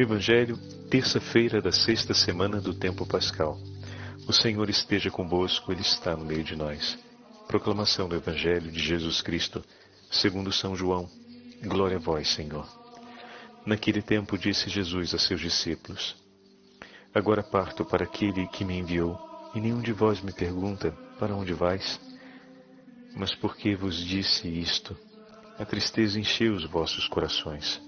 Evangelho, terça-feira da sexta semana do tempo pascal. O Senhor esteja convosco, Ele está no meio de nós. Proclamação do Evangelho de Jesus Cristo, segundo São João. Glória a vós, Senhor. Naquele tempo disse Jesus a seus discípulos: Agora parto para aquele que me enviou, e nenhum de vós me pergunta: Para onde vais? Mas porque vos disse isto, a tristeza encheu os vossos corações.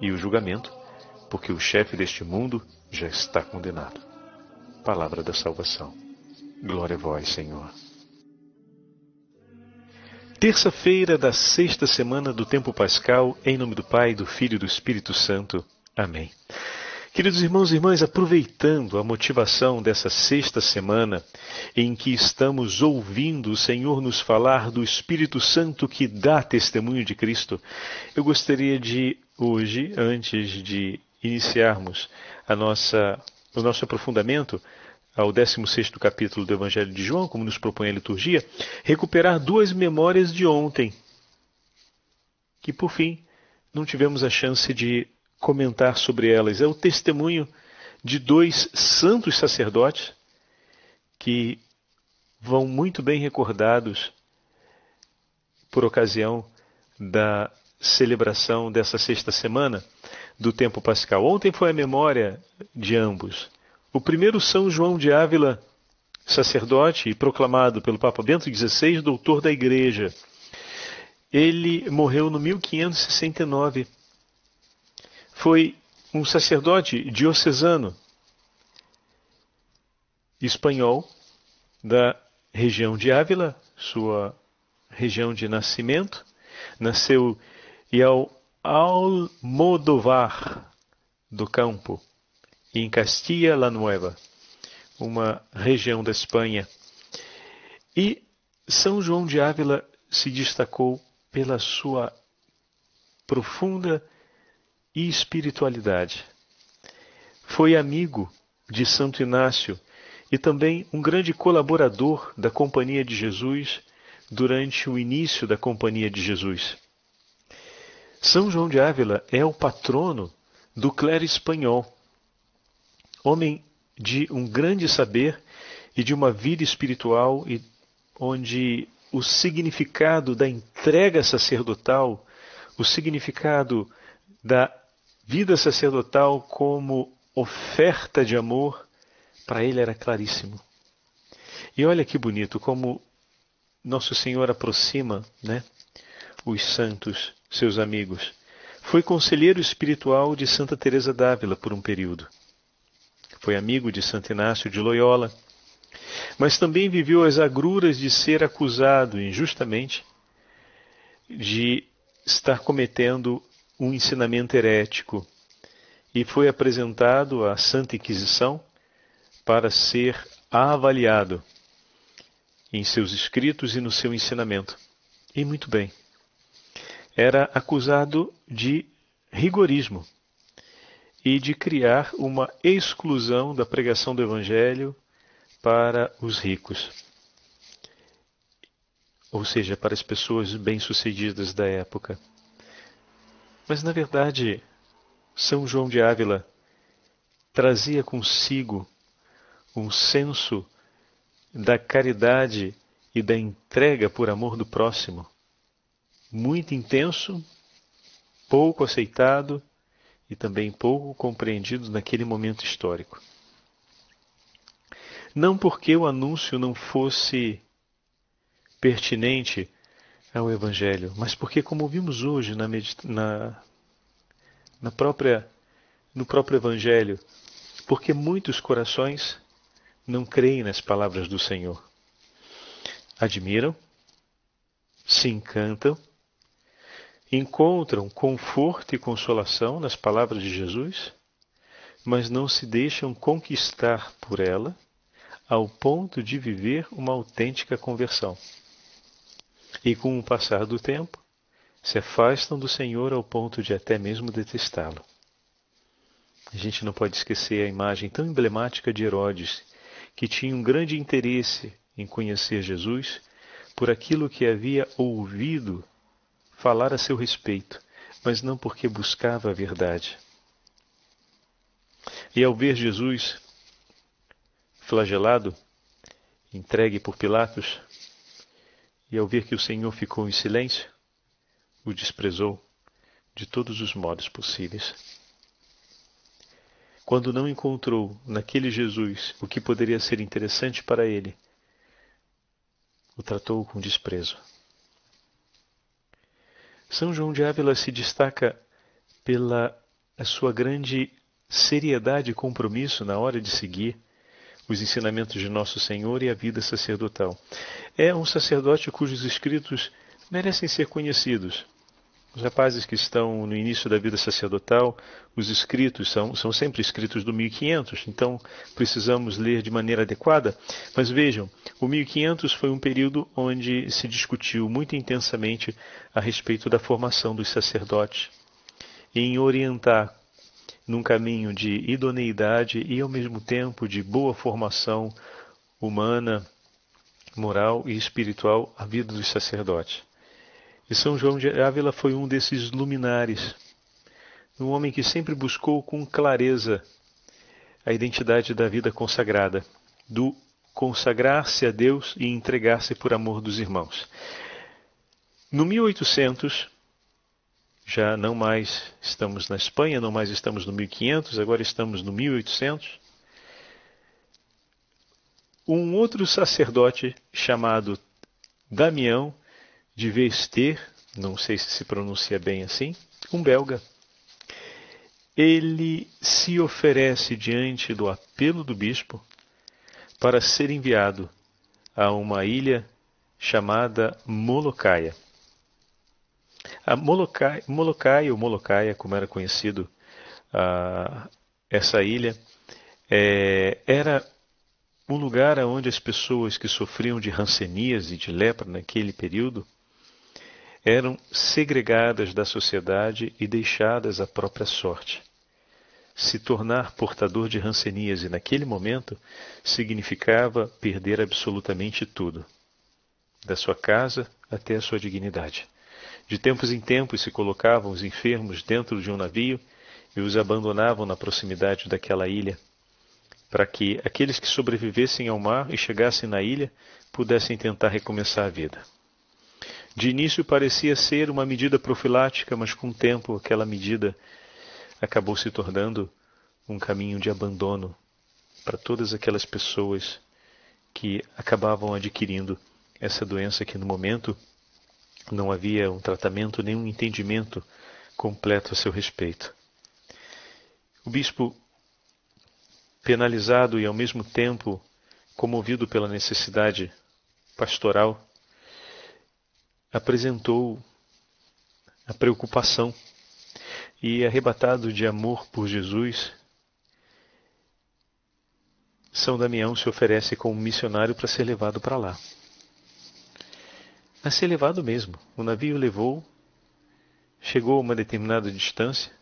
e o julgamento, porque o chefe deste mundo já está condenado. Palavra da salvação. Glória a vós, Senhor. Terça-feira da sexta semana do tempo pascal, em nome do Pai, do Filho e do Espírito Santo. Amém. Queridos irmãos e irmãs, aproveitando a motivação dessa sexta semana em que estamos ouvindo o Senhor nos falar do Espírito Santo que dá testemunho de Cristo, eu gostaria de hoje, antes de iniciarmos a nossa, o nosso aprofundamento ao 16 capítulo do Evangelho de João, como nos propõe a liturgia, recuperar duas memórias de ontem, que por fim não tivemos a chance de comentar sobre elas. É o testemunho de dois santos sacerdotes que vão muito bem recordados por ocasião da celebração dessa sexta semana do tempo pascal. Ontem foi a memória de ambos. O primeiro, São João de Ávila, sacerdote e proclamado pelo Papa Bento XVI, doutor da Igreja. Ele morreu no 1569 foi um sacerdote diocesano espanhol da região de Ávila, sua região de nascimento. Nasceu em Almodovar do Campo, em Castilla la Nueva, uma região da Espanha. E São João de Ávila se destacou pela sua profunda e espiritualidade. Foi amigo de Santo Inácio e também um grande colaborador da Companhia de Jesus durante o início da Companhia de Jesus. São João de Ávila é o patrono do clero espanhol, homem de um grande saber e de uma vida espiritual onde o significado da entrega sacerdotal, o significado da vida sacerdotal como oferta de amor, para ele era claríssimo. E olha que bonito como Nosso Senhor aproxima, né, os santos, seus amigos. Foi conselheiro espiritual de Santa Teresa d'Ávila por um período. Foi amigo de Santo Inácio de Loyola, mas também viveu as agruras de ser acusado injustamente de estar cometendo um ensinamento herético e foi apresentado à Santa Inquisição para ser avaliado em seus escritos e no seu ensinamento. E muito bem. Era acusado de rigorismo e de criar uma exclusão da pregação do Evangelho para os ricos, ou seja, para as pessoas bem-sucedidas da época. Mas, na verdade, São João de Ávila trazia consigo um senso da caridade e da entrega por amor do próximo, muito intenso, pouco aceitado e também pouco compreendido naquele momento histórico. Não porque o anúncio não fosse pertinente ao Evangelho, mas porque, como vimos hoje na, na, na própria, no próprio Evangelho, porque muitos corações não creem nas palavras do Senhor. Admiram, se encantam, encontram conforto e consolação nas palavras de Jesus, mas não se deixam conquistar por ela ao ponto de viver uma autêntica conversão. E com o passar do tempo, se afastam do Senhor ao ponto de até mesmo detestá-lo. A gente não pode esquecer a imagem tão emblemática de Herodes, que tinha um grande interesse em conhecer Jesus por aquilo que havia ouvido falar a seu respeito, mas não porque buscava a verdade. E ao ver Jesus flagelado, entregue por Pilatos, e ao ver que o Senhor ficou em silêncio, o desprezou de todos os modos possíveis. Quando não encontrou naquele Jesus o que poderia ser interessante para ele, o tratou com desprezo. São João de Ávila se destaca pela sua grande seriedade e compromisso na hora de seguir os ensinamentos de Nosso Senhor e a vida sacerdotal. É um sacerdote cujos escritos merecem ser conhecidos, os rapazes que estão no início da vida sacerdotal, os escritos são, são sempre escritos do 1500, então precisamos ler de maneira adequada. Mas vejam, o 1500 foi um período onde se discutiu muito intensamente a respeito da formação dos sacerdotes, em orientar num caminho de idoneidade e ao mesmo tempo de boa formação humana, moral e espiritual a vida dos sacerdotes. E São João de Ávila foi um desses luminares, um homem que sempre buscou com clareza a identidade da vida consagrada, do consagrar-se a Deus e entregar-se por amor dos irmãos. No 1800, já não mais estamos na Espanha, não mais estamos no 1500, agora estamos no 1800. Um outro sacerdote chamado Damião de Vester, não sei se se pronuncia bem assim, um belga. Ele se oferece diante do apelo do bispo para ser enviado a uma ilha chamada Molocaia. A Molocaia, Molocaia ou Molocaia, como era conhecido uh, essa ilha, é, era um lugar onde as pessoas que sofriam de rancenias e de lepra naquele período eram segregadas da sociedade e deixadas à própria sorte. Se tornar portador de rancenias naquele momento significava perder absolutamente tudo, da sua casa até a sua dignidade. De tempos em tempos se colocavam os enfermos dentro de um navio e os abandonavam na proximidade daquela ilha, para que aqueles que sobrevivessem ao mar e chegassem na ilha pudessem tentar recomeçar a vida. De início parecia ser uma medida profilática, mas com o tempo aquela medida acabou se tornando um caminho de abandono para todas aquelas pessoas que acabavam adquirindo essa doença que no momento não havia um tratamento nem um entendimento completo a seu respeito. O bispo, penalizado e ao mesmo tempo comovido pela necessidade pastoral, apresentou a preocupação e, arrebatado de amor por Jesus, São Damião se oferece como missionário para ser levado para lá. A ser levado mesmo. O navio levou, chegou a uma determinada distância.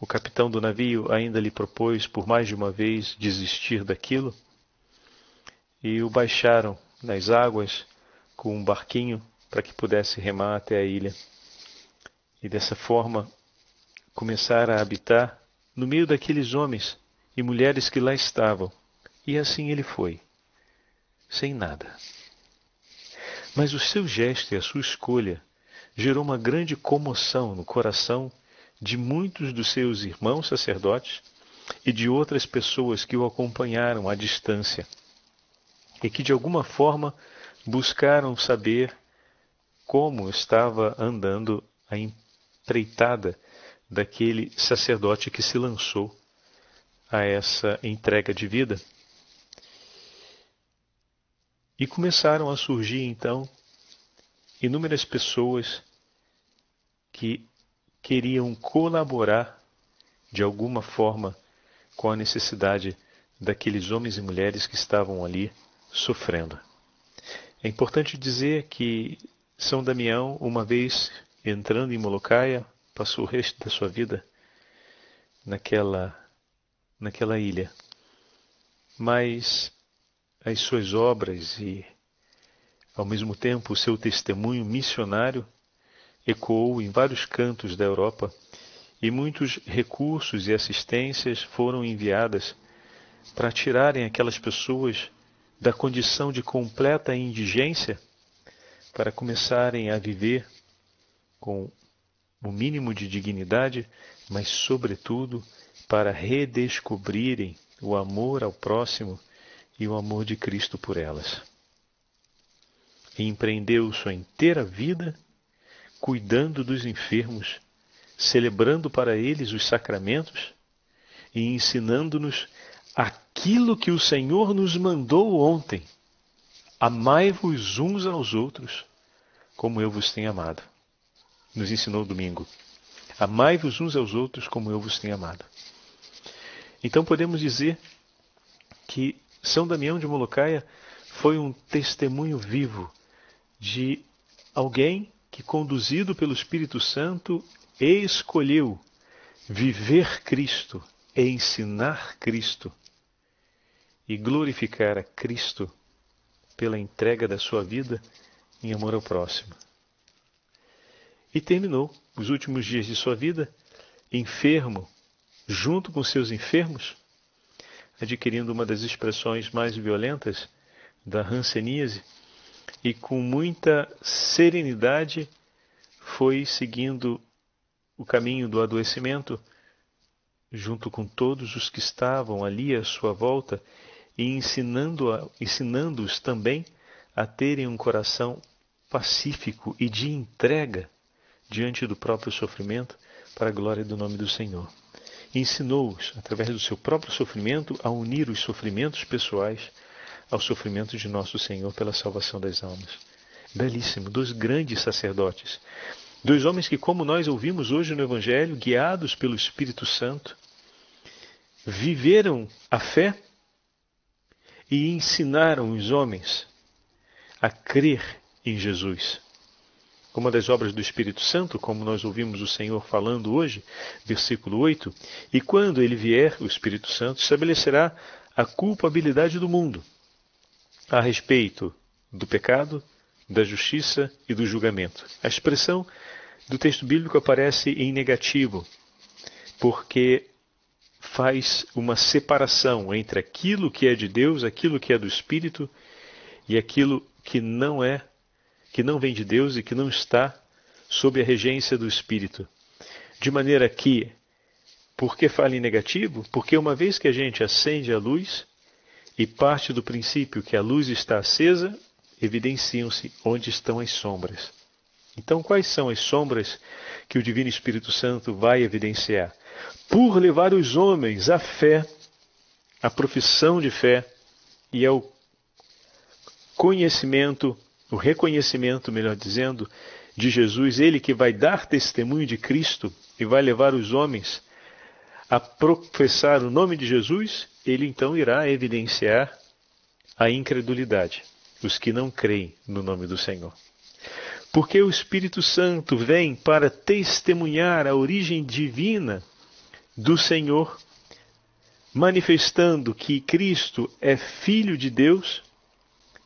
O capitão do navio ainda lhe propôs por mais de uma vez desistir daquilo e o baixaram nas águas com um barquinho para que pudesse remar até a ilha e dessa forma começar a habitar no meio daqueles homens e mulheres que lá estavam. E assim ele foi, sem nada. Mas o seu gesto e a sua escolha gerou uma grande comoção no coração de muitos dos seus irmãos sacerdotes e de outras pessoas que o acompanharam à distância e que de alguma forma buscaram saber como estava andando a empreitada daquele sacerdote que se lançou a essa entrega de vida. E começaram a surgir então inúmeras pessoas que queriam colaborar de alguma forma com a necessidade daqueles homens e mulheres que estavam ali sofrendo. É importante dizer que São Damião, uma vez entrando em Molocaia, passou o resto da sua vida naquela, naquela ilha. Mas as suas obras e, ao mesmo tempo, o seu testemunho missionário ecoou em vários cantos da Europa e muitos recursos e assistências foram enviadas para tirarem aquelas pessoas da condição de completa indigência para começarem a viver com o mínimo de dignidade, mas, sobretudo, para redescobrirem o amor ao próximo e o amor de Cristo por elas. E empreendeu sua inteira vida cuidando dos enfermos, celebrando para eles os sacramentos e ensinando-nos aquilo que o Senhor nos mandou ontem. Amai-vos uns aos outros, como eu vos tenho amado. Nos ensinou domingo. Amai-vos uns aos outros, como eu vos tenho amado. Então podemos dizer que São Damião de Molocaia foi um testemunho vivo de alguém que, conduzido pelo Espírito Santo, escolheu viver Cristo e ensinar Cristo e glorificar a Cristo pela entrega da sua vida em amor ao próximo. E terminou os últimos dias de sua vida enfermo, junto com seus enfermos, adquirindo uma das expressões mais violentas da hanseníase e com muita serenidade foi seguindo o caminho do adoecimento junto com todos os que estavam ali à sua volta e ensinando-os ensinando também a terem um coração pacífico e de entrega diante do próprio sofrimento para a glória do nome do Senhor. Ensinou-os, através do seu próprio sofrimento, a unir os sofrimentos pessoais ao sofrimento de nosso Senhor pela salvação das almas. Belíssimo, dois grandes sacerdotes, dois homens que, como nós ouvimos hoje no Evangelho, guiados pelo Espírito Santo, viveram a fé e ensinaram os homens a crer em Jesus. Uma das obras do Espírito Santo, como nós ouvimos o Senhor falando hoje, versículo 8: E quando ele vier, o Espírito Santo estabelecerá a culpabilidade do mundo a respeito do pecado, da justiça e do julgamento. A expressão do texto bíblico aparece em negativo, porque faz uma separação entre aquilo que é de Deus, aquilo que é do Espírito e aquilo que não é, que não vem de Deus e que não está sob a regência do Espírito. De maneira que, por que fala em negativo? Porque uma vez que a gente acende a luz e parte do princípio que a luz está acesa, evidenciam-se onde estão as sombras. Então, quais são as sombras que o Divino Espírito Santo vai evidenciar? Por levar os homens à fé, à profissão de fé e ao conhecimento, o reconhecimento, melhor dizendo, de Jesus, ele que vai dar testemunho de Cristo e vai levar os homens a professar o nome de Jesus, ele então irá evidenciar a incredulidade, os que não creem no nome do Senhor. Porque o Espírito Santo vem para testemunhar a origem divina do Senhor, manifestando que Cristo é Filho de Deus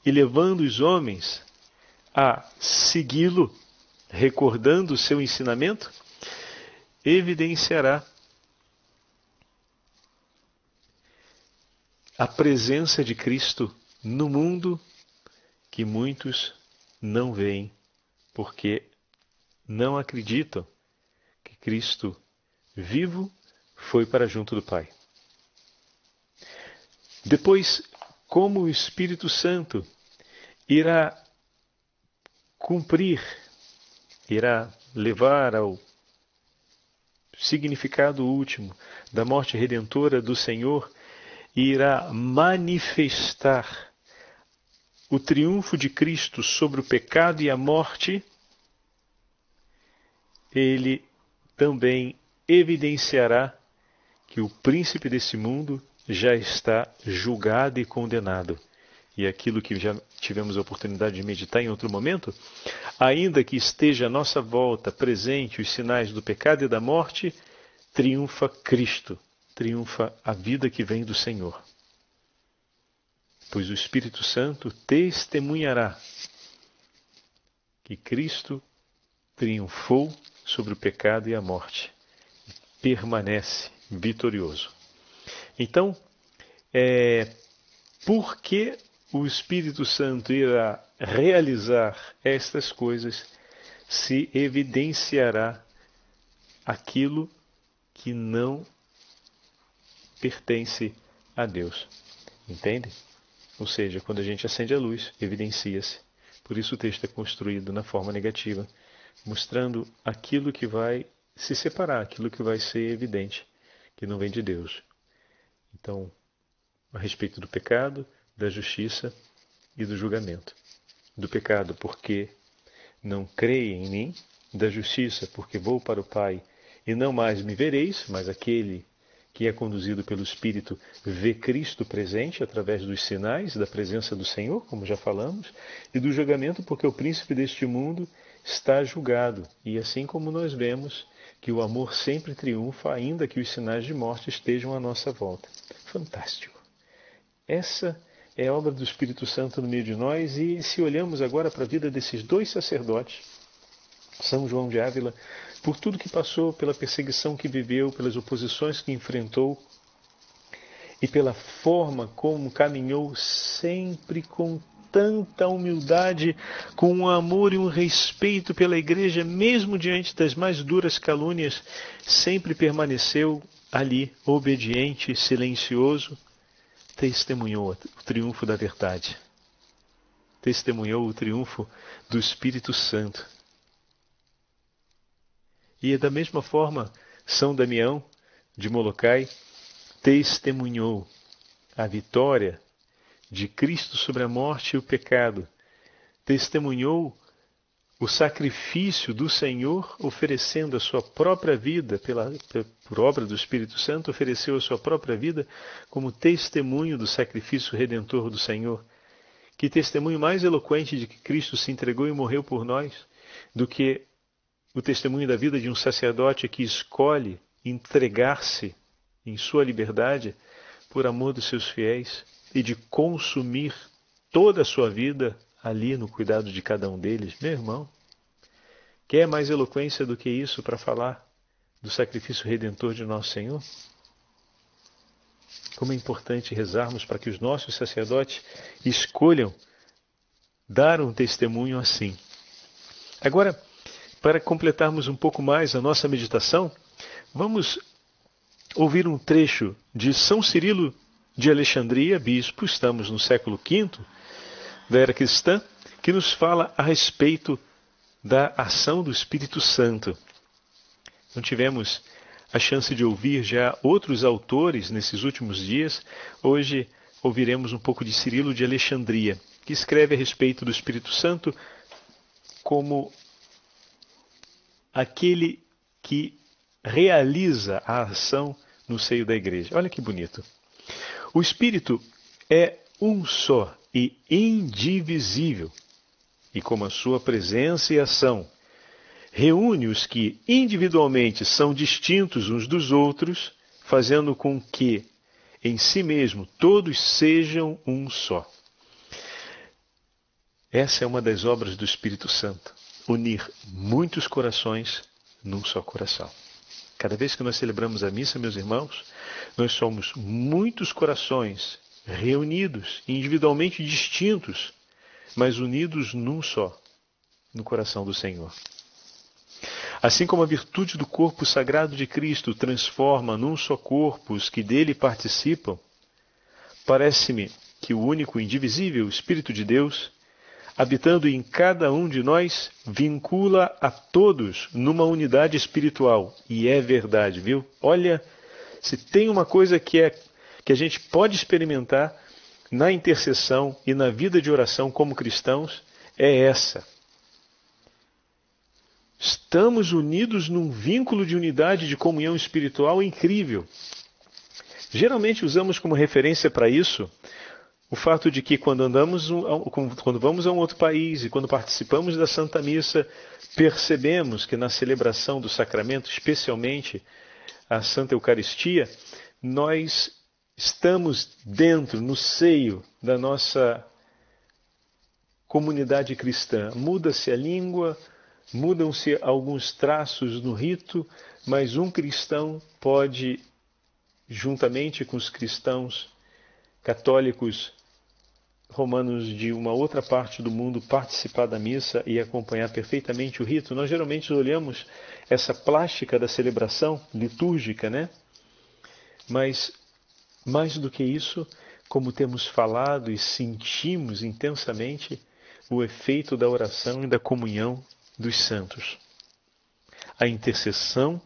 e levando os homens a segui-lo, recordando o seu ensinamento, evidenciará a presença de Cristo no mundo que muitos não veem, porque não acreditam que Cristo vivo foi para junto do Pai. Depois, como o Espírito Santo irá cumprir, irá levar ao significado último da morte redentora do Senhor e irá manifestar o triunfo de Cristo sobre o pecado e a morte, ele também evidenciará que o príncipe desse mundo já está julgado e condenado. E aquilo que já tivemos a oportunidade de meditar em outro momento, ainda que esteja à nossa volta presente os sinais do pecado e da morte, triunfa Cristo, triunfa a vida que vem do Senhor. Pois o Espírito Santo testemunhará que Cristo triunfou sobre o pecado e a morte e permanece vitorioso. Então, é, por que o Espírito Santo irá realizar estas coisas se evidenciará aquilo que não pertence a Deus. Entende? Ou seja, quando a gente acende a luz, evidencia-se. Por isso o texto é construído na forma negativa, mostrando aquilo que vai se separar, aquilo que vai ser evidente, que não vem de Deus. Então, a respeito do pecado, da justiça e do julgamento. Do pecado, porque não creem em mim, da justiça, porque vou para o Pai e não mais me vereis, mas aquele que é conduzido pelo Espírito vê Cristo presente através dos sinais da presença do Senhor, como já falamos, e do julgamento, porque o príncipe deste mundo está julgado. E assim como nós vemos que o amor sempre triunfa, ainda que os sinais de morte estejam à nossa volta. Fantástico. Essa é a obra do Espírito Santo no meio de nós, e se olhamos agora para a vida desses dois sacerdotes, São João de Ávila por tudo que passou, pela perseguição que viveu, pelas oposições que enfrentou e pela forma como caminhou sempre com tanta humildade, com um amor e um respeito pela igreja, mesmo diante das mais duras calúnias, sempre permaneceu ali, obediente, silencioso, testemunhou o triunfo da verdade. Testemunhou o triunfo do Espírito Santo. E da mesma forma, São Damião de Molokai testemunhou a vitória de Cristo sobre a morte e o pecado, testemunhou o sacrifício do Senhor, oferecendo a sua própria vida, pela, por obra do Espírito Santo, ofereceu a sua própria vida como testemunho do sacrifício redentor do Senhor. Que testemunho mais eloquente de que Cristo se entregou e morreu por nós do que o testemunho da vida de um sacerdote que escolhe entregar-se em sua liberdade por amor dos seus fiéis e de consumir toda a sua vida ali no cuidado de cada um deles. Meu irmão, quer mais eloquência do que isso para falar do sacrifício redentor de nosso Senhor? Como é importante rezarmos para que os nossos sacerdotes escolham dar um testemunho assim. Agora, para completarmos um pouco mais a nossa meditação, vamos ouvir um trecho de São Cirilo de Alexandria, bispo, estamos no século V da era cristã, que nos fala a respeito da ação do Espírito Santo. Não tivemos a chance de ouvir já outros autores nesses últimos dias. Hoje ouviremos um pouco de Cirilo de Alexandria, que escreve a respeito do Espírito Santo como aquele que realiza a ação no seio da igreja. Olha que bonito. O Espírito é um só e indivisível, e como a sua presença e ação reúne os que individualmente são distintos uns dos outros, fazendo com que em si mesmo todos sejam um só. Essa é uma das obras do Espírito Santo unir muitos corações num só coração. Cada vez que nós celebramos a missa, meus irmãos, nós somos muitos corações reunidos, individualmente distintos, mas unidos num só, no coração do Senhor. Assim como a virtude do corpo sagrado de Cristo transforma num só corpo os que dele participam, parece-me que o único indivisível Espírito de Deus habitando em cada um de nós, vincula a todos numa unidade espiritual. E é verdade, viu? Olha, se tem uma coisa que é que a gente pode experimentar na intercessão e na vida de oração como cristãos, é essa. Estamos unidos num vínculo de unidade de comunhão espiritual incrível. Geralmente usamos como referência para isso o fato de que quando andamos, quando vamos a um outro país e quando participamos da Santa Missa, percebemos que na celebração do sacramento, especialmente a Santa Eucaristia, nós estamos dentro, no seio da nossa comunidade cristã. Muda-se a língua, mudam-se alguns traços no rito, mas um cristão pode, juntamente com os cristãos católicos romanos de uma outra parte do mundo participar da missa e acompanhar perfeitamente o rito. Nós geralmente olhamos essa plástica da celebração litúrgica, né? Mas mais do que isso, como temos falado e sentimos intensamente o efeito da oração e da comunhão dos santos. A intercessão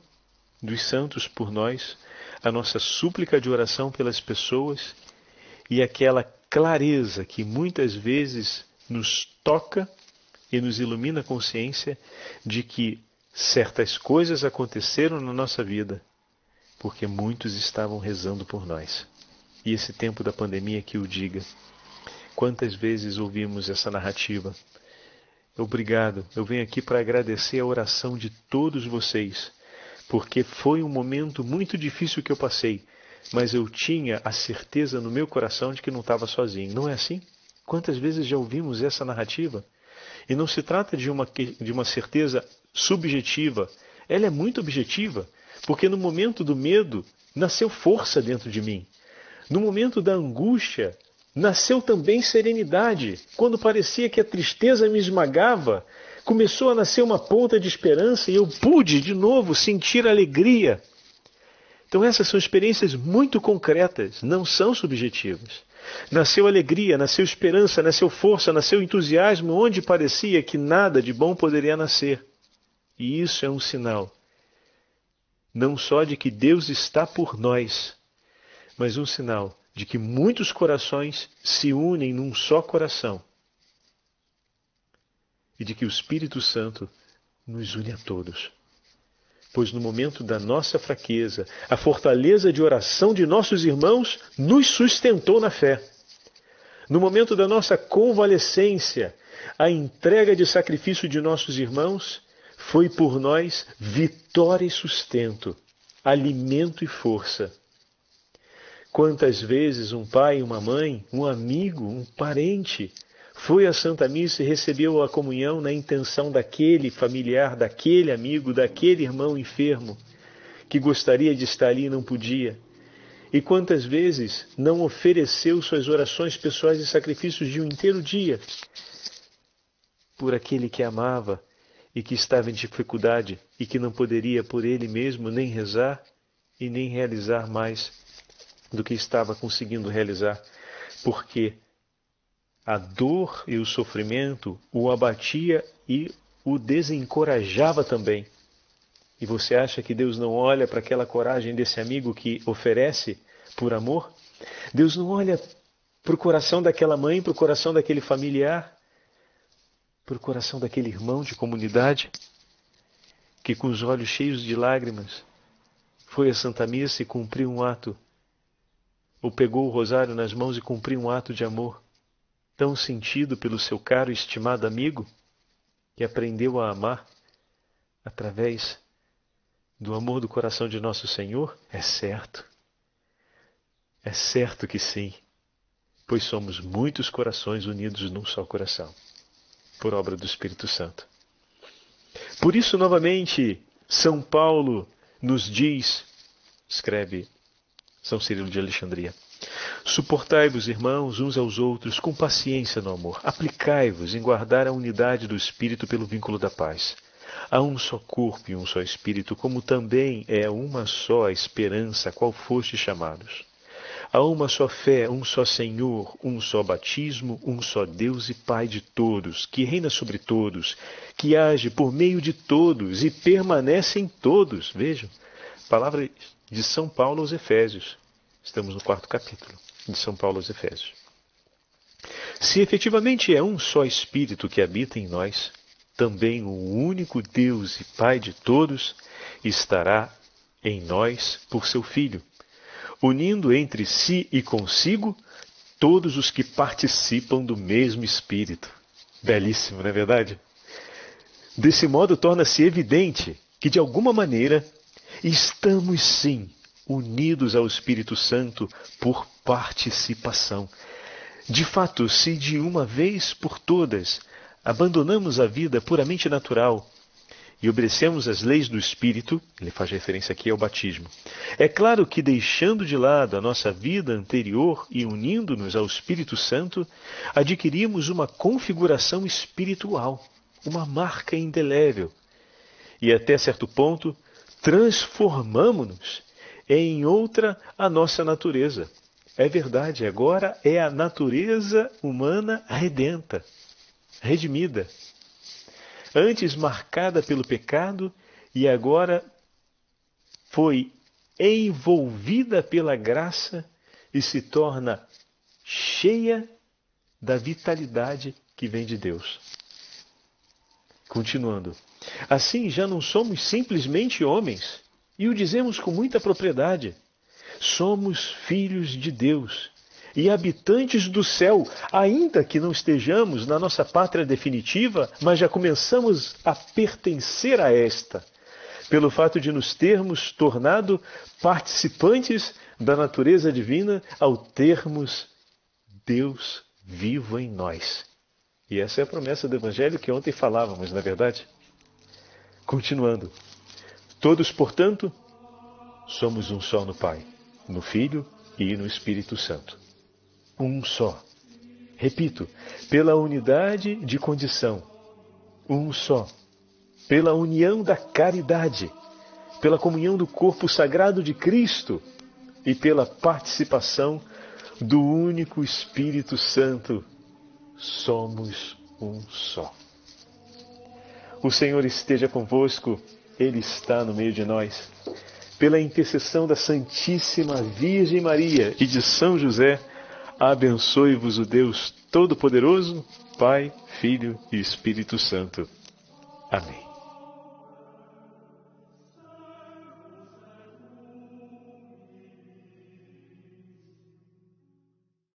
dos santos por nós, a nossa súplica de oração pelas pessoas e aquela clareza que muitas vezes nos toca e nos ilumina a consciência de que certas coisas aconteceram na nossa vida porque muitos estavam rezando por nós. E esse tempo da pandemia que o diga. Quantas vezes ouvimos essa narrativa? Obrigado. Eu venho aqui para agradecer a oração de todos vocês, porque foi um momento muito difícil que eu passei, mas eu tinha a certeza no meu coração de que não estava sozinho. Não é assim? Quantas vezes já ouvimos essa narrativa? E não se trata de uma, de uma certeza subjetiva, ela é muito objetiva, porque no momento do medo nasceu força dentro de mim. No momento da angústia, nasceu também serenidade. Quando parecia que a tristeza me esmagava, começou a nascer uma ponta de esperança e eu pude de novo sentir alegria então essas são experiências muito concretas, não são subjetivas. Nasceu alegria, nasceu esperança, nasceu força, nasceu entusiasmo onde parecia que nada de bom poderia nascer. E isso é um sinal não só de que Deus está por nós, mas um sinal de que muitos corações se unem num só coração e de que o Espírito Santo nos une a todos pois no momento da nossa fraqueza, a fortaleza de oração de nossos irmãos nos sustentou na fé. No momento da nossa convalescência, a entrega de sacrifício de nossos irmãos foi por nós vitória e sustento, alimento e força. Quantas vezes um pai, uma mãe, um amigo, um parente foi à Santa Missa e recebeu a comunhão na intenção daquele familiar, daquele amigo, daquele irmão enfermo que gostaria de estar ali e não podia. E quantas vezes não ofereceu suas orações pessoais e sacrifícios de um inteiro dia por aquele que amava e que estava em dificuldade e que não poderia por ele mesmo nem rezar e nem realizar mais do que estava conseguindo realizar, porque a dor e o sofrimento o abatia e o desencorajava também. E você acha que Deus não olha para aquela coragem desse amigo que oferece por amor? Deus não olha para o coração daquela mãe, para o coração daquele familiar, para o coração daquele irmão de comunidade que, com os olhos cheios de lágrimas, foi à Santa Missa e cumpriu um ato, ou pegou o rosário nas mãos e cumpriu um ato de amor tão sentido pelo seu caro e estimado amigo, que aprendeu a amar através do amor do coração de nosso Senhor? É certo. É certo que sim, pois somos muitos corações unidos num só coração, por obra do Espírito Santo. Por isso, novamente, São Paulo nos diz, escreve São Cirilo de Alexandria, Suportai-vos, irmãos, uns aos outros com paciência no amor. Aplicai-vos em guardar a unidade do Espírito pelo vínculo da paz. Há um só corpo e um só Espírito, como também é uma só a esperança a qual fostes chamados. Há uma só fé, um só Senhor, um só batismo, um só Deus e Pai de todos, que reina sobre todos, que age por meio de todos e permanece em todos. Vejam, palavra de São Paulo aos Efésios. Estamos no quarto capítulo de São Paulo aos Efésios. Se efetivamente é um só Espírito que habita em nós, também o único Deus e Pai de todos estará em nós por seu Filho, unindo entre si e consigo todos os que participam do mesmo Espírito. Belíssimo, não é verdade? Desse modo, torna-se evidente que, de alguma maneira, estamos sim unidos ao Espírito Santo por participação. De fato, se de uma vez por todas abandonamos a vida puramente natural e obedecemos às leis do Espírito, ele faz referência aqui ao batismo. É claro que deixando de lado a nossa vida anterior e unindo-nos ao Espírito Santo, adquirimos uma configuração espiritual, uma marca indelével. E até certo ponto, transformamos-nos em outra a nossa natureza. É verdade, agora é a natureza humana redenta, redimida antes marcada pelo pecado e agora foi envolvida pela graça e se torna cheia da vitalidade que vem de Deus. Continuando. Assim já não somos simplesmente homens, e o dizemos com muita propriedade. Somos filhos de Deus e habitantes do céu, ainda que não estejamos na nossa pátria definitiva, mas já começamos a pertencer a esta, pelo fato de nos termos tornado participantes da natureza divina ao termos Deus vivo em nós. E essa é a promessa do Evangelho que ontem falávamos, na é verdade? Continuando. Todos, portanto, somos um só no Pai, no Filho e no Espírito Santo um só. Repito, pela unidade de condição, um só. Pela união da caridade, pela comunhão do corpo sagrado de Cristo e pela participação do único Espírito Santo, somos um só. O Senhor esteja convosco, Ele está no meio de nós. Pela intercessão da Santíssima Virgem Maria e de São José, Abençoe-vos o Deus Todo-Poderoso, Pai, Filho e Espírito Santo. Amém.